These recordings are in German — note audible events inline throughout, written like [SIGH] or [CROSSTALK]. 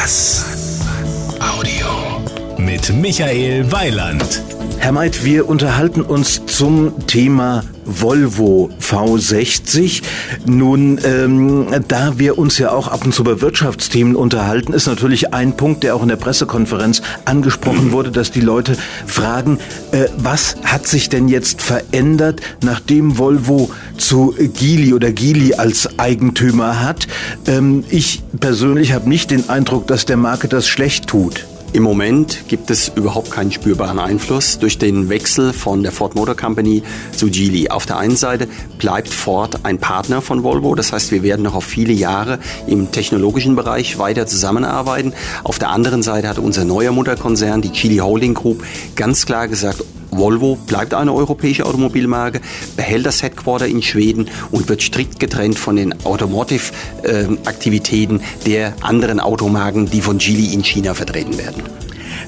Bass. Audio. Mit Michael Weiland. Herr Meid, wir unterhalten uns zum Thema Volvo V60. Nun, ähm, da wir uns ja auch ab und zu bei Wirtschaftsthemen unterhalten, ist natürlich ein Punkt, der auch in der Pressekonferenz angesprochen [CLEARS THROAT] wurde, dass die Leute fragen, äh, was hat sich denn jetzt verändert, nachdem Volvo zu Gili oder Gili als Eigentümer hat? Ähm, ich persönlich habe nicht den Eindruck, dass der Marke das schlecht tut. Im Moment gibt es überhaupt keinen spürbaren Einfluss durch den Wechsel von der Ford Motor Company zu Geely. Auf der einen Seite bleibt Ford ein Partner von Volvo, das heißt, wir werden noch auf viele Jahre im technologischen Bereich weiter zusammenarbeiten. Auf der anderen Seite hat unser neuer Mutterkonzern, die Geely Holding Group, ganz klar gesagt, Volvo bleibt eine europäische Automobilmarke, behält das Headquarter in Schweden und wird strikt getrennt von den Automotive-Aktivitäten der anderen Automarken, die von Geely in China vertreten werden.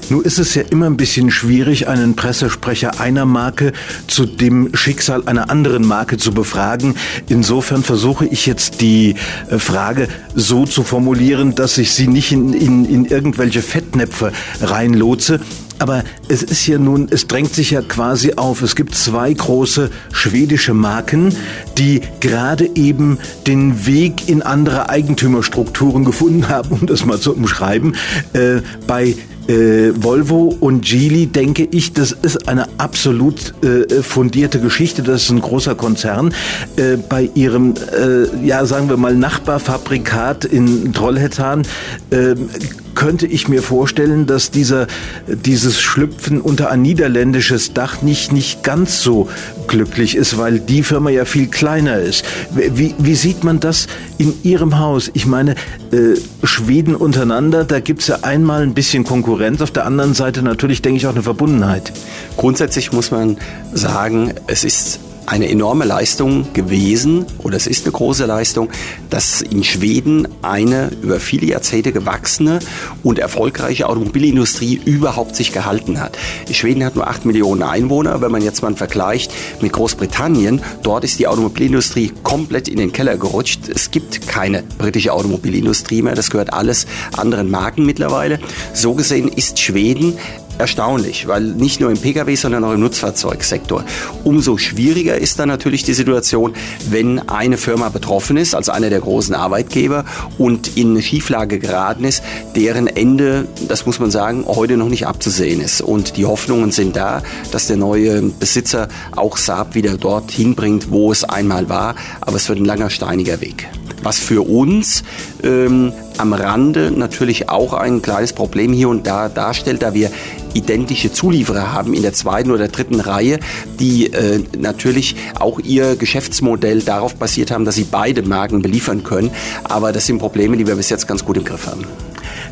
Nun ist es ja immer ein bisschen schwierig, einen Pressesprecher einer Marke zu dem Schicksal einer anderen Marke zu befragen. Insofern versuche ich jetzt die äh, Frage so zu formulieren, dass ich sie nicht in, in, in irgendwelche Fettnäpfe reinlotse. Aber es ist ja nun, es drängt sich ja quasi auf. Es gibt zwei große schwedische Marken, die gerade eben den Weg in andere Eigentümerstrukturen gefunden haben, um das mal zu umschreiben. Äh, bei äh, Volvo und Geely denke ich, das ist eine absolut äh, fundierte Geschichte. Das ist ein großer Konzern. Äh, bei ihrem, äh, ja, sagen wir mal, Nachbarfabrikat in Trollhättan ähm, könnte ich mir vorstellen, dass dieser, dieses Schlüpfen unter ein niederländisches Dach nicht, nicht ganz so glücklich ist, weil die Firma ja viel kleiner ist. Wie, wie sieht man das in Ihrem Haus? Ich meine, äh, Schweden untereinander, da gibt es ja einmal ein bisschen Konkurrenz, auf der anderen Seite natürlich, denke ich, auch eine Verbundenheit. Grundsätzlich muss man sagen, es ist eine enorme Leistung gewesen, oder es ist eine große Leistung, dass in Schweden eine über viele Jahrzehnte gewachsene und erfolgreiche Automobilindustrie überhaupt sich gehalten hat. Schweden hat nur 8 Millionen Einwohner. Wenn man jetzt mal vergleicht mit Großbritannien, dort ist die Automobilindustrie komplett in den Keller gerutscht. Es gibt keine britische Automobilindustrie mehr. Das gehört alles anderen Marken mittlerweile. So gesehen ist Schweden erstaunlich, weil nicht nur im Pkw, sondern auch im Nutzfahrzeugsektor. Umso schwieriger ist dann natürlich die Situation, wenn eine Firma betroffen ist, als einer der großen Arbeitgeber und in eine Schieflage geraten ist, deren Ende, das muss man sagen, heute noch nicht abzusehen ist. Und die Hoffnungen sind da, dass der neue Besitzer auch Saab wieder dorthin bringt, wo es einmal war. Aber es wird ein langer, steiniger Weg was für uns ähm, am Rande natürlich auch ein kleines Problem hier und da darstellt, da wir identische Zulieferer haben in der zweiten oder dritten Reihe, die äh, natürlich auch ihr Geschäftsmodell darauf basiert haben, dass sie beide Marken beliefern können. Aber das sind Probleme, die wir bis jetzt ganz gut im Griff haben.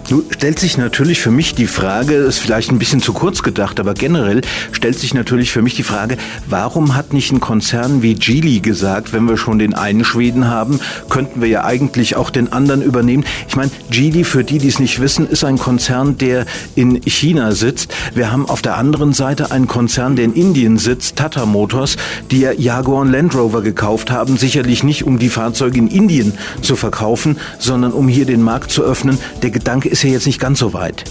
Nun stellt sich natürlich für mich die Frage, ist vielleicht ein bisschen zu kurz gedacht, aber generell stellt sich natürlich für mich die Frage, warum hat nicht ein Konzern wie Geely gesagt, wenn wir schon den einen Schweden haben, könnten wir ja eigentlich auch den anderen übernehmen. Ich meine, Geely, für die, die es nicht wissen, ist ein Konzern, der in China sitzt. Wir haben auf der anderen Seite einen Konzern, der in Indien sitzt, Tata Motors, die ja Jaguar und Land Rover gekauft haben, sicherlich nicht um die Fahrzeuge in Indien zu verkaufen, sondern um hier den Markt zu öffnen. Der Gedanke ist ja jetzt nicht ganz so weit.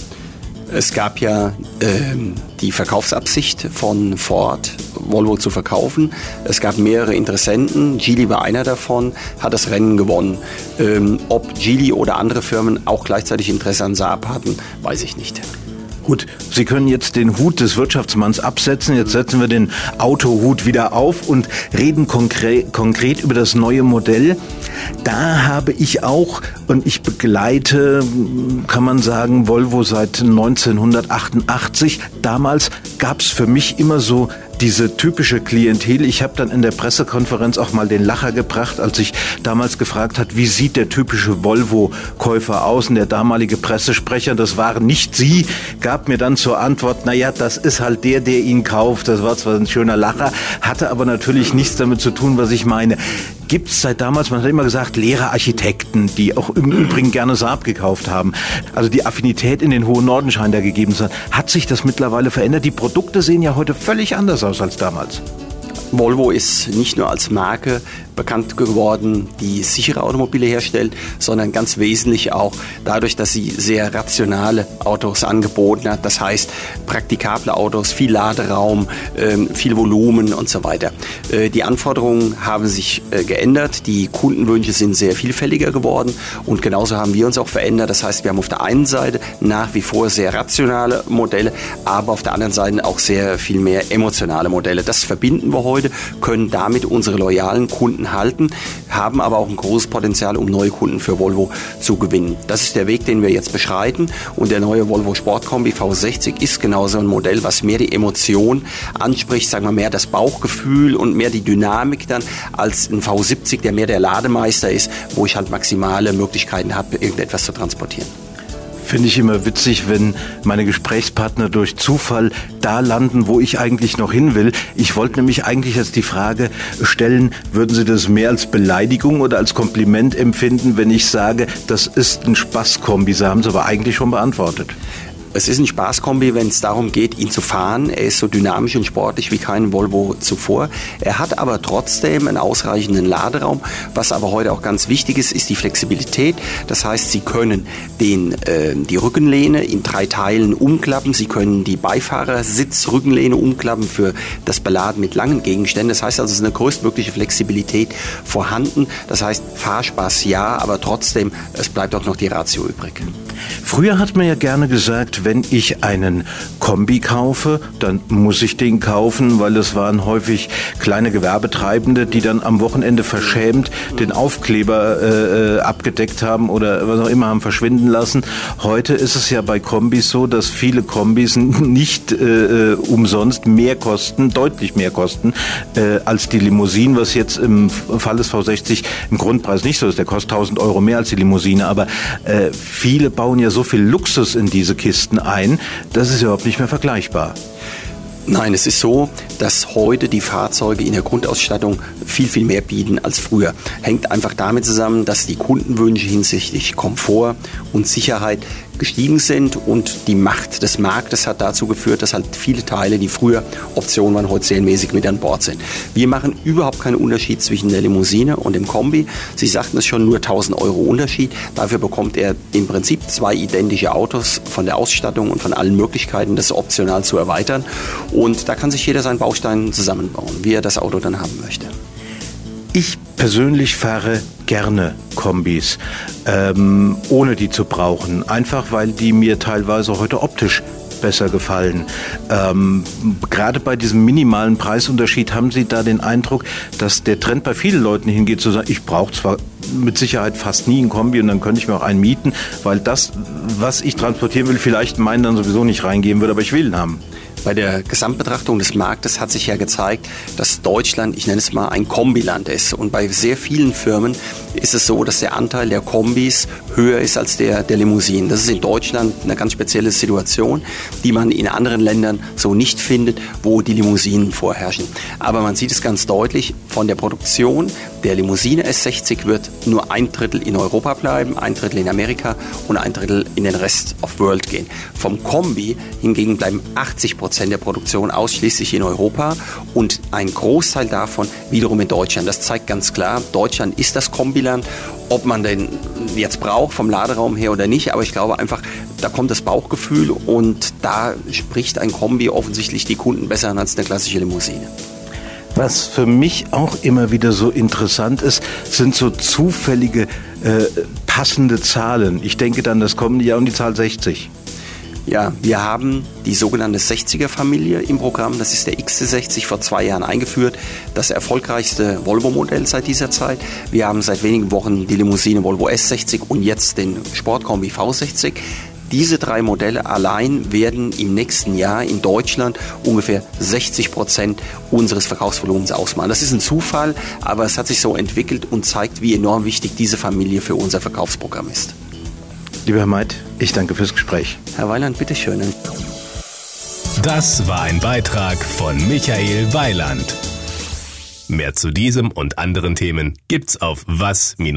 Es gab ja ähm, die Verkaufsabsicht von Ford, Volvo zu verkaufen. Es gab mehrere Interessenten. Geely war einer davon, hat das Rennen gewonnen. Ähm, ob Geely oder andere Firmen auch gleichzeitig Interesse an Saab hatten, weiß ich nicht. Gut, Sie können jetzt den Hut des Wirtschaftsmanns absetzen. Jetzt setzen wir den Autohut wieder auf und reden konkret, konkret über das neue Modell. Da habe ich auch, und ich begleite, kann man sagen, Volvo seit 1988. Damals gab es für mich immer so diese typische Klientel. Ich habe dann in der Pressekonferenz auch mal den Lacher gebracht, als ich damals gefragt hat, wie sieht der typische Volvo-Käufer aus? Und der damalige Pressesprecher, das waren nicht Sie, gab mir dann zur Antwort, naja, das ist halt der, der ihn kauft. Das war zwar ein schöner Lacher, hatte aber natürlich nichts damit zu tun, was ich meine gibt es seit damals, man hat immer gesagt, Lehrer Architekten, die auch im Übrigen gerne Saab gekauft haben. Also die Affinität in den hohen Norden scheint da gegeben zu sein. Hat sich das mittlerweile verändert? Die Produkte sehen ja heute völlig anders aus als damals. Volvo ist nicht nur als Marke bekannt geworden, die sichere Automobile herstellt, sondern ganz wesentlich auch dadurch, dass sie sehr rationale Autos angeboten hat. Das heißt, praktikable Autos, viel Laderaum, ähm, viel Volumen und so weiter. Äh, die Anforderungen haben sich äh, geändert, die Kundenwünsche sind sehr vielfältiger geworden und genauso haben wir uns auch verändert. Das heißt, wir haben auf der einen Seite nach wie vor sehr rationale Modelle, aber auf der anderen Seite auch sehr viel mehr emotionale Modelle. Das verbinden wir heute, können damit unsere loyalen Kunden halten, haben aber auch ein großes Potenzial, um neue Kunden für Volvo zu gewinnen. Das ist der Weg, den wir jetzt beschreiten und der neue Volvo Sportkombi V60 ist genauso ein Modell, was mehr die Emotion anspricht, sagen wir mehr das Bauchgefühl und mehr die Dynamik dann als ein V70, der mehr der Lademeister ist, wo ich halt maximale Möglichkeiten habe, irgendetwas zu transportieren. Finde ich immer witzig, wenn meine Gesprächspartner durch Zufall da landen, wo ich eigentlich noch hin will. Ich wollte nämlich eigentlich jetzt die Frage stellen, würden Sie das mehr als Beleidigung oder als Kompliment empfinden, wenn ich sage, das ist ein Spaßkombi? Sie haben es aber eigentlich schon beantwortet. Es ist ein Spaßkombi, wenn es darum geht, ihn zu fahren. Er ist so dynamisch und sportlich wie kein Volvo zuvor. Er hat aber trotzdem einen ausreichenden Laderaum. Was aber heute auch ganz wichtig ist, ist die Flexibilität. Das heißt, Sie können den, äh, die Rückenlehne in drei Teilen umklappen. Sie können die Beifahrersitzrückenlehne umklappen für das Beladen mit langen Gegenständen. Das heißt also, es ist eine größtmögliche Flexibilität vorhanden. Das heißt, Fahrspaß ja, aber trotzdem, es bleibt auch noch die Ratio übrig. Früher hat man ja gerne gesagt, wenn ich einen Kombi kaufe, dann muss ich den kaufen, weil es waren häufig kleine Gewerbetreibende, die dann am Wochenende verschämt den Aufkleber äh, äh abgedeckt haben oder was auch immer haben verschwinden lassen. Heute ist es ja bei Kombis so, dass viele Kombis [LAUGHS] nicht äh, äh, umsonst mehr kosten, deutlich mehr kosten äh, als die Limousinen, was jetzt im Fall des V60 im Grundpreis nicht so ist. Der kostet 1000 Euro mehr als die Limousine, aber äh, viele bauen ja so viel Luxus in diese Kisten ein, das ist überhaupt nicht mehr vergleichbar. Nein, es ist so, dass heute die Fahrzeuge in der Grundausstattung viel, viel mehr bieten als früher. Hängt einfach damit zusammen, dass die Kundenwünsche hinsichtlich Komfort und Sicherheit gestiegen sind und die Macht des Marktes hat dazu geführt, dass halt viele Teile, die früher Optionen waren, heute serienmäßig mit an Bord sind. Wir machen überhaupt keinen Unterschied zwischen der Limousine und dem Kombi. Sie sagten es schon, nur 1000 Euro Unterschied. Dafür bekommt er im Prinzip zwei identische Autos von der Ausstattung und von allen Möglichkeiten, das optional zu erweitern. Und da kann sich jeder seinen Baustein zusammenbauen, wie er das Auto dann haben möchte. Ich persönlich fahre gerne Kombis, ähm, ohne die zu brauchen. Einfach weil die mir teilweise heute optisch besser gefallen. Ähm, gerade bei diesem minimalen Preisunterschied haben Sie da den Eindruck, dass der Trend bei vielen Leuten hingeht, zu sagen, ich brauche zwar mit Sicherheit fast nie ein Kombi und dann könnte ich mir auch einen mieten, weil das, was ich transportieren will, vielleicht meinen dann sowieso nicht reingeben würde, aber ich will ihn haben. Bei der Gesamtbetrachtung des Marktes hat sich ja gezeigt, dass Deutschland, ich nenne es mal, ein Kombiland ist. Und bei sehr vielen Firmen ist es so, dass der Anteil der Kombis höher ist als der der Limousinen. Das ist in Deutschland eine ganz spezielle Situation, die man in anderen Ländern so nicht findet, wo die Limousinen vorherrschen. Aber man sieht es ganz deutlich, von der Produktion der Limousine S60 wird nur ein Drittel in Europa bleiben, ein Drittel in Amerika und ein Drittel in den Rest of World gehen. Vom Kombi hingegen bleiben 80 Prozent der Produktion ausschließlich in Europa und ein Großteil davon wiederum in Deutschland. Das zeigt ganz klar, Deutschland ist das Kombiland, ob man den jetzt braucht vom Laderaum her oder nicht, aber ich glaube einfach, da kommt das Bauchgefühl und da spricht ein Kombi offensichtlich die Kunden besser an als eine klassische Limousine. Was für mich auch immer wieder so interessant ist, sind so zufällige äh, passende Zahlen. Ich denke dann das kommende Jahr um die Zahl 60. Ja, wir haben die sogenannte 60er-Familie im Programm. Das ist der XC60 vor zwei Jahren eingeführt. Das erfolgreichste Volvo-Modell seit dieser Zeit. Wir haben seit wenigen Wochen die Limousine Volvo S60 und jetzt den Sportkombi V60. Diese drei Modelle allein werden im nächsten Jahr in Deutschland ungefähr 60 Prozent unseres Verkaufsvolumens ausmachen. Das ist ein Zufall, aber es hat sich so entwickelt und zeigt, wie enorm wichtig diese Familie für unser Verkaufsprogramm ist. Lieber Herr Meid, ich danke fürs Gespräch. Herr Weiland, bitteschön. Das war ein Beitrag von Michael Weiland. Mehr zu diesem und anderen Themen gibt's auf was-audio.de.